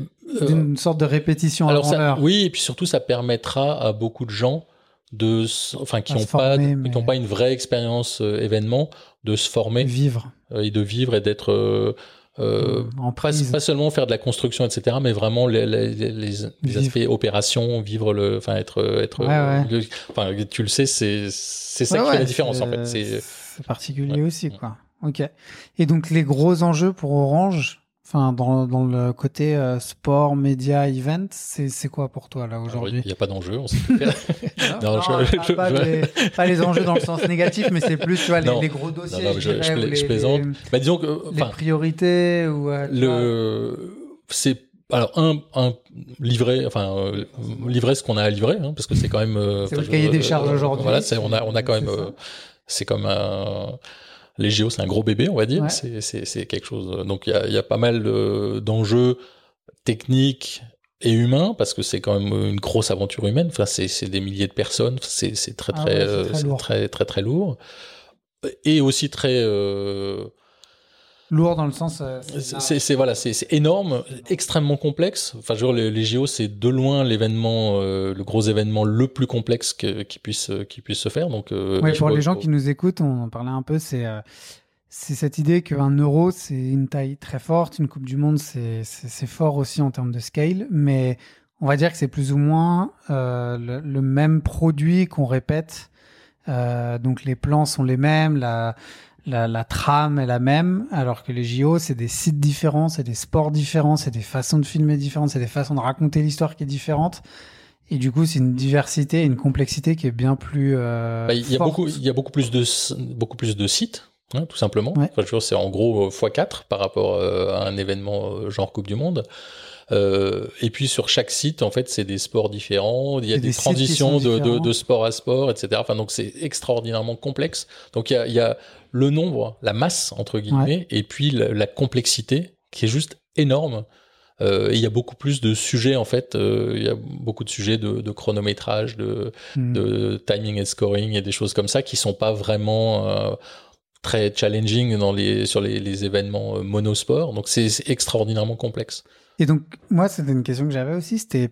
d'une sorte de répétition Alors avant ça, l'heure. oui, et puis surtout ça permettra à beaucoup de gens de, enfin qui n'ont pas, qui n'ont pas une vraie expérience euh, événement, de se former Vivre euh, et de vivre et d'être euh, euh, en pas, pas seulement faire de la construction, etc., mais vraiment les, les, les- les aspects opération, vivre le, enfin être, être, Ouais, ouais. le- enfin tu le sais, c'est c'est ça Ouais, qui fait la différence en fait. c'est- particulier aussi, quoi. Ok. Et donc, les gros enjeux pour Orange, enfin, dans, dans le côté euh, sport, média, event, c'est quoi pour toi, là, alors, aujourd'hui il n'y a pas d'enjeu, on sait tout faire. Non, Non, je- pas, je- pas je- les, pas les enjeux dans le sens négatif, mais c'est plus, tu vois, les, gros dossiers. Non, je- dirais, les- plaisante. Bah, disons que, les priorités ou. euh, le c'est alors un, un livret enfin euh, livrer ce qu'on a à livrer hein, parce que c'est quand même euh, C'est le cahier des charges aujourd'hui. voilà on a on a quand même c'est comme un les JO c'est un gros bébé on va dire. Ouais. c'est quelque chose donc il y a il y a pas mal de- d'enjeux techniques et humains parce que c'est quand même une grosse aventure humaine. Enfin c'est des milliers de personnes. C'est très Ah très ouais, euh, très très très très lourd. Et aussi très euh, Lourd dans le sens. euh, c'est- voilà, c'est énorme, extrêmement complexe. Enfin, je veux dire, les, les JO, c'est de loin l'événement, euh, le gros événement le plus complexe que- qui puisse euh, qui puisse se faire. Donc, euh, Ouais, pour vois- les gens qui nous écoutent, on en parlait un peu, c'est euh, c'est cette idée qu'un euro, c'est une taille très forte, une Coupe du Monde, c'est fort aussi en termes de scale, mais on va dire que c'est plus ou moins le, le même produit qu'on répète. Donc les plans sont les mêmes, la, la, la trame est la même, alors que les JO, c'est des sites différents, c'est des sports différents, c'est des façons de filmer différentes, c'est des façons de raconter l'histoire qui est différente. Et du coup, c'est une diversité, une complexité qui est bien plus. euh, Bah, il y a beaucoup, il y a beaucoup plus de beaucoup plus de sites, hein, tout simplement. Ouais. Enfin, c'est en gros euh, x4 par rapport euh, à un événement euh, genre Coupe du Monde. Euh, et puis sur chaque site, en fait, c'est des sports différents. Il y a des, transitions de, de, sport à sport, etc. Enfin, donc c'est extraordinairement complexe. Donc il y a, il y a le nombre, la masse entre guillemets, et puis la, la complexité qui est juste énorme. Euh, et il y a beaucoup plus de sujets en fait. euh, il y a beaucoup de sujets de, de chronométrage, de, Hmm. de timing et scoring et des choses comme ça qui sont pas vraiment euh, très challenging dans les sur les, les événements monosport. Donc c'est c'est extraordinairement complexe. Et donc, moi, c'était une question que j'avais aussi. C'était,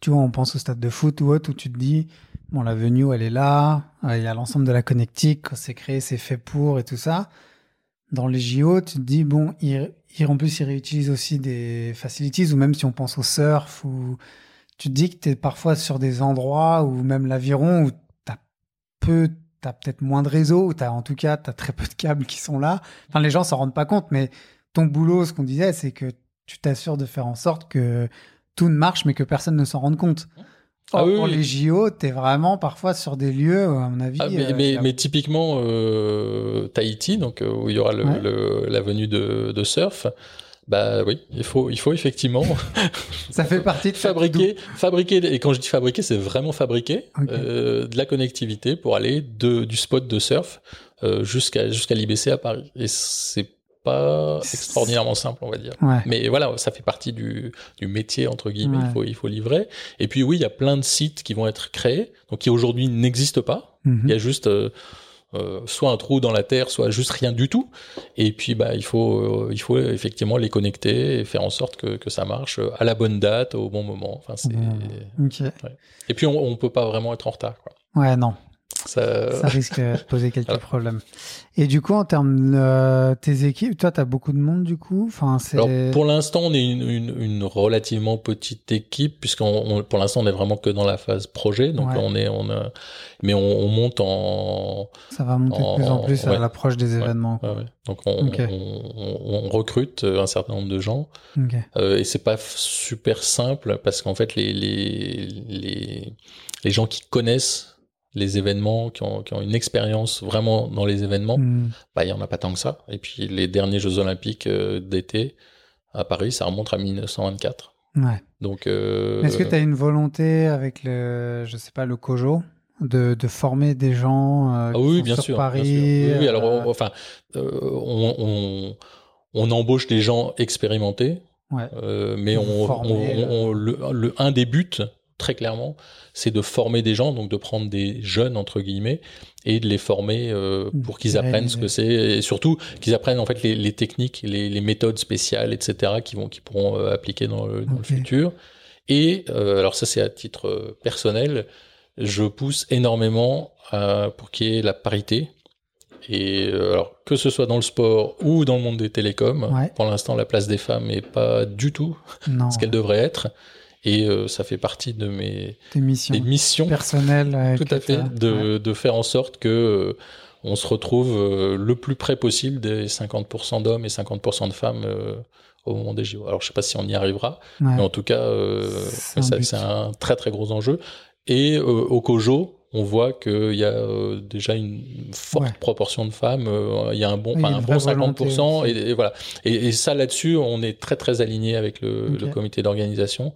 tu vois, on pense au stade de foot ou autre où tu te dis, bon, la venue, elle est là, euh, il y a l'ensemble de la connectique, c'est créé, c'est fait pour et tout ça. Dans les JO, tu te dis, bon, ils, ils- en plus, ils réutilisent aussi des facilities, ou même si on pense au surf, ou tu te dis que tu es parfois sur des endroits, ou même l'aviron, où tu as peu, tu as peut-être moins de réseau, ou tu as en tout cas, tu as très peu de câbles qui sont là. Enfin, les gens s'en rendent pas compte, mais ton boulot, ce qu'on disait, c'est que tu t'assures de faire en sorte que tout ne marche, mais que personne ne s'en rende compte. Ah oui, pour oui. les JO, t'es vraiment parfois sur des lieux, à mon avis. Ah, mais, euh, mais, mais typiquement euh, Tahiti, donc euh, où il y aura le, Ouais. le- la venue de, de surf, bah oui, il faut, il faut effectivement ça fait partie de fabriquer, fabriquer, et quand je dis fabriquer, c'est vraiment fabriquer euh, de la connectivité pour aller de, du spot de surf euh, jusqu'à jusqu'à l'IBC à Paris. Et c'est pas extraordinairement simple, on va dire. Ouais. Mais voilà, ça fait partie du, du métier, entre guillemets, Ouais. il, faut, il faut livrer. Et puis oui, il y a plein de sites qui vont être créés, donc qui aujourd'hui n'existent pas. Mhm. Il y a juste euh, euh, soit un trou dans la terre, soit juste rien du tout. Et puis bah il faut euh, il faut effectivement les connecter et faire en sorte que, que ça marche à la bonne date, au bon moment. Enfin c'est Ouais. Et puis on, on peut pas vraiment être en retard. Quoi. Ouais, non. Ça, Ça risque de poser quelques Voilà. problème. Et du coup, en termes de euh, tes équipes, toi, t'as beaucoup de monde du coup? Enfin, c'est. Alors pour l'instant, on est une, une, une relativement petite équipe puisqu'on on- pour l'instant on est vraiment que dans la phase projet. Donc Ouais. on est on a, mais on, on monte en Ça va monter de plus en en- plus à l'approche des événements. ouais, donc on, recrute un certain nombre de gens. Ok. Euh, et c'est pas super simple parce qu'en fait les, les, les, les gens qui connaissent les événements, qui ont, qui ont une expérience vraiment dans les événements, Hmm. bah il y en a pas tant que ça. Et puis les derniers Jeux Olympiques euh, d'été à Paris, ça remonte à 1924. Ouais. Donc euh, Est-ce que tu as une volonté avec le, je sais pas, le COJO de, de former des gens euh, ah qui oui, sont bien sur sûr, Paris bien sûr. Oui, oui, alors euh, enfin on, on, on embauche des gens expérimentés Ouais. Mais on, formez, on- on- le, le- un des buts, très clairement, c'est de former des gens, donc de prendre des jeunes, entre guillemets, et de les former euh, pour qu'ils apprennent ce que c'est, et surtout qu'ils apprennent en fait les, les techniques, les, les méthodes spéciales, etc., qui vont, qui pourront euh, appliquer dans le, dans Ok. le futur. Et euh, alors ça, c'est à titre personnel, je pousse énormément à- pour qu'il y ait la parité. Et alors que ce soit dans le sport ou dans le monde des télécoms, Ouais. pour l'instant la place des femmes est pas du tout non, ce qu'elle devrait être. Et euh, ça fait partie de mes missions des missions, personnelles. euh, tout à fait, de, Ouais. de faire en sorte que euh, on se retrouve euh, le plus près possible des 50% d'hommes et 50% de femmes euh, au moment des JO. Alors je sais pas si on y arrivera, Ouais. mais en tout cas, euh, C'est un très très gros enjeu. Et euh, au COJO, on voit qu'il y a euh, déjà une forte Ouais. proportion de femmes. euh, Il y a un bon, Oui, a un bon vraie volonté 50%. Et, voilà. Et, et ça là-dessus, on est très très aligné avec le, le comité d'organisation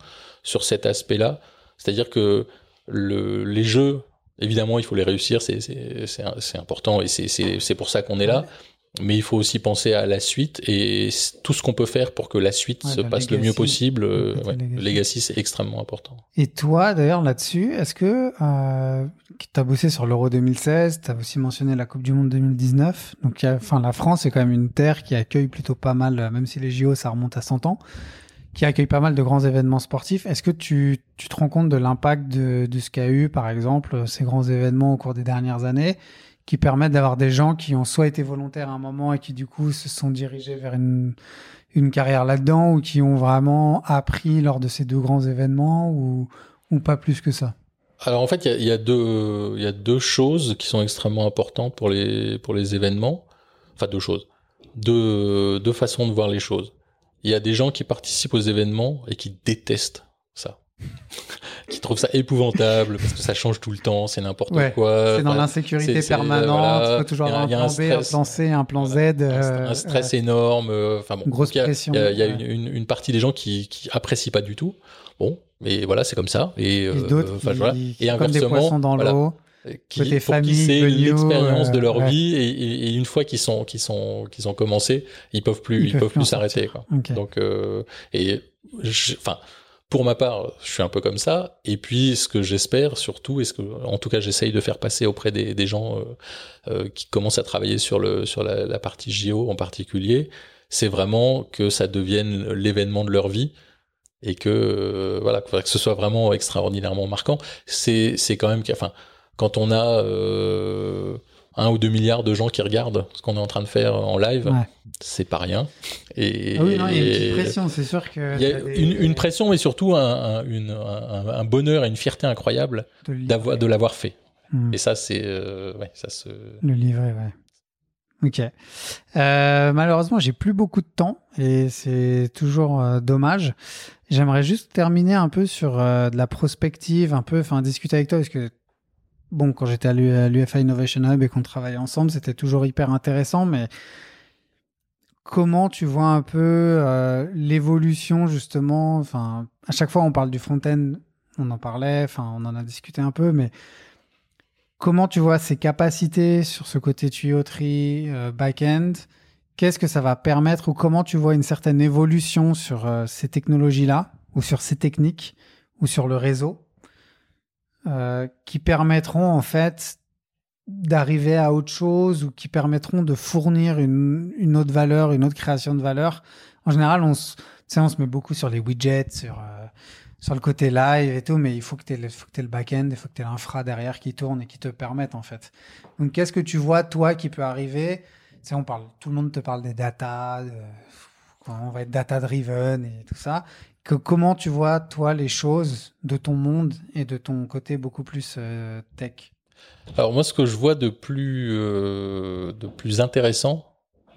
sur cet aspect-là. C'est-à-dire que le, les jeux, évidemment, il faut les réussir, c'est important et c'est- pour ça qu'on est là. Mais il faut aussi penser à la suite et tout ce qu'on peut faire pour que la suite Ouais, se la passe le mieux possible. euh, ouais, legacy. le legacy, c'est extrêmement important. Et toi, d'ailleurs, là-dessus, est-ce que euh, tu as bossé sur l'Euro 2016, tu as aussi mentionné la Coupe du Monde 2019. Donc, enfin, la France est quand même une terre qui accueille plutôt pas mal, euh, même si les JO, ça remonte à 100 ans, qui accueille pas mal de grands événements sportifs. Est-ce que tu, tu te rends compte de l'impact de, de ce qu'a eu, par exemple, ces grands événements au cours des dernières années qui permettent d'avoir des gens qui ont soit été volontaires à un moment et qui du coup se sont dirigés vers une, une carrière là-dedans ou qui ont vraiment appris lors de ces deux grands événements ou, ou pas plus que ça? Alors en fait, il y a, y a deux, y a deux choses qui sont extrêmement importantes pour les, pour les événements. Enfin, deux choses. Deux, deux façons de voir les choses. Il y a des gens qui participent aux événements et qui détestent ça. qui trouvent ça épouvantable parce que ça change tout le temps, c'est n'importe Ouais, quoi. C'est dans Enfin, l'insécurité permanente, voilà. il faut toujours avoir un plan B, un stress. plan C, un plan Z. un, euh, un stress euh, énorme. euh, Enfin bon, Grosse il y a, pression, Il y a, il y a une, une, une partie des gens qui, qui apprécient pas du tout. Bon, mais voilà, c'est comme ça. Et, et euh, d'autres enfin, qui, voilà. qui Et comme des poissons dans voilà, l'eau. Qui, Côté pour famille, qui c'est l'expérience de euh, leur ouais. vie et, et- et une fois qu'ils sont qu'ils sont qu'ils ont commencé, ils peuvent plus Ils ils, peuvent plus s'arrêter quoi. Ok. Donc euh, et enfin pour ma part, je suis un peu comme ça. Et puis, ce que j'espère surtout, et ce que, en tout cas, j'essaye de faire passer auprès des, des gens euh, euh, qui commencent à travailler sur le sur la, la partie JO en particulier, c'est vraiment que ça devienne l'événement de leur vie et que euh, voilà que ce soit vraiment extraordinairement marquant. C'est c'est quand même enfin quand on a euh, un ou deux milliards de gens qui regardent ce qu'on est en train de faire en live, Ouais. c'est pas rien. Et, Ah oui, non, il y a une et- petite pression, c'est sûr que. il y a des- une, une pression, mais surtout un, un- une- un- un bonheur et une fierté incroyable de livrer. d'avoir de l'avoir fait. Hmm. Et ça, c'est euh, ouais, ça se. Le livret, ouais. Ok. Euh, malheureusement, j'ai plus beaucoup de temps et c'est toujours euh, dommage. J'aimerais juste terminer un peu sur euh, de la prospective, un peu, enfin, discuter avec toi parce que, bon, quand j'étais à l'UFA Innovation Hub et qu'on travaillait ensemble, c'était toujours hyper intéressant, mais comment tu vois un peu l'évolution justement, enfin, à chaque fois on parle du front-end, on en parlait, enfin, on en a discuté un peu, mais Comment tu vois ses capacités sur ce côté tuyauterie, euh, back-end? Qu'est-ce que ça va permettre ou comment tu vois une certaine évolution sur euh, ces technologies-là ou sur ces techniques ou sur le réseau? Euh, qui permettront en fait d'arriver à autre chose ou qui permettront de fournir une, autre valeur, une autre création de valeur. En général, on se, on se met beaucoup sur les widgets, sur sur le côté live et tout, mais il faut que tu aies, le back-end, il faut que tu aies l'infra derrière qui tourne et qui te permette en fait. Donc qu'est-ce que tu vois toi qui peut arriver? Tu on parle, tout le monde te parle des data, on va être data driven et tout ça. Que, comment tu vois toi les choses de ton monde et de ton côté beaucoup plus euh, tech? Alors moi, ce que je vois de plus euh, de plus intéressant.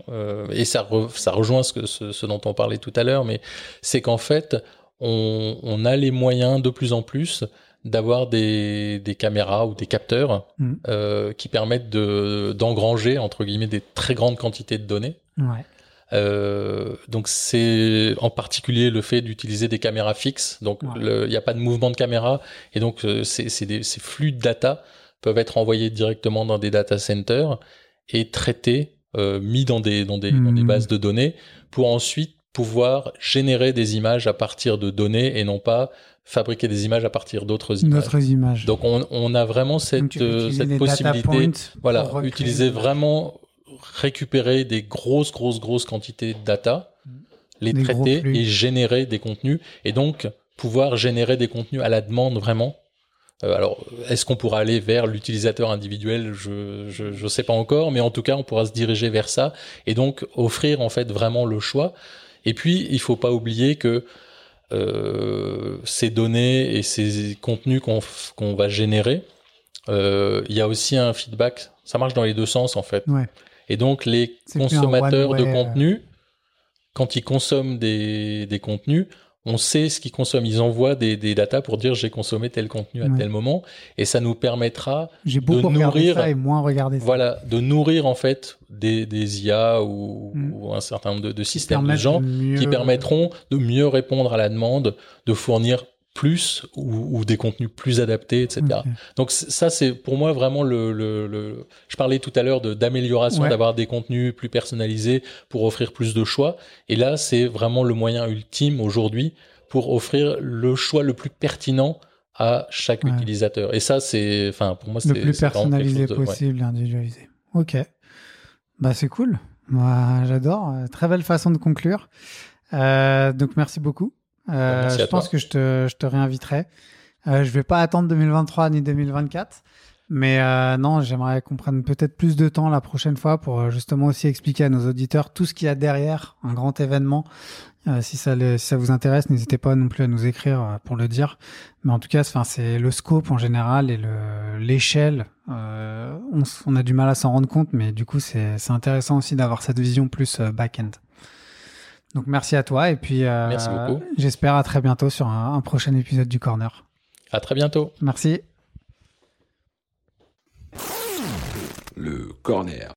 Euh, et ça, ça rejoint ce, que, ce dont on parlait tout à l'heure, mais c'est qu'en fait, on, a les moyens de plus en plus d'avoir des, caméras ou des capteurs mm. qui permettent de d'engranger entre guillemets des très grandes quantités de données. Euh, donc c'est en particulier le fait d'utiliser des caméras fixes. Donc il n'y a pas de mouvement de caméra et donc euh, ces flux de data peuvent être envoyés directement dans des data centers et traités, mis dans des dans des mm. bases de données pour ensuite pouvoir générer des images à partir de données et non pas fabriquer des images à partir d'autres images. D'autres images. Donc on, on, a vraiment cette, euh, cette possibilité, voilà, utiliser vraiment récupérer des grosses, grosses, grosses quantités de data, les traiter et générer des contenus et donc pouvoir générer des contenus à la demande vraiment. Euh, alors, est-ce qu'on pourra aller vers l'utilisateur individuel? Je je je sais pas encore, mais en tout cas, on pourra se diriger vers ça et donc offrir en fait vraiment le choix. Et puis, il faut pas oublier que euh, ces données et ces contenus qu'on va générer, euh, il y a aussi un feedback. Ça marche dans les deux sens en fait. Et donc les consommateurs de contenu, quand ils consomment des, des contenus, on sait ce qu'ils consomment. Ils envoient des, des datas pour dire j'ai consommé tel contenu à tel moment, et ça nous permettra de nourrir ça et moins regarder ça. Voilà, de nourrir en fait des, des IA ou, mm. ou un certain nombre de, de systèmes de gens qui permettront de mieux répondre à la demande, de fournir plus ou, ou, des contenus plus adaptés, etc. Donc ça, c'est pour moi vraiment le, le, le, Je parlais tout à l'heure d'amélioration, d'avoir des contenus plus personnalisés pour offrir plus de choix. Et là, c'est vraiment le moyen ultime aujourd'hui pour offrir le choix le plus pertinent à chaque utilisateur. Et ça, c'est, enfin, pour moi, c'est le plus personnalisé possible, individualisé. Ok, bah c'est cool. Moi, j'adore. Très belle façon de conclure. Euh, donc merci beaucoup. Euh, je pense que je te, je te réinviterai. Euh, je vais pas attendre 2023 ni 2024. Mais euh, non, j'aimerais qu'on prenne peut-être plus de temps la prochaine fois pour euh, justement aussi expliquer à nos auditeurs tout ce qu'il y a derrière un grand événement. Euh, si, ça si ça vous intéresse, n'hésitez pas non plus à nous écrire euh, pour le dire. Mais en tout cas, c'est le scope en général et l'échelle. On, on, a du mal à s'en rendre compte, mais du coup, c'est intéressant aussi d'avoir cette vision plus back-end. Donc merci à toi et puis euh, j'espère à très bientôt sur un, un prochain épisode du Corner. À très bientôt. Merci. Le Corner.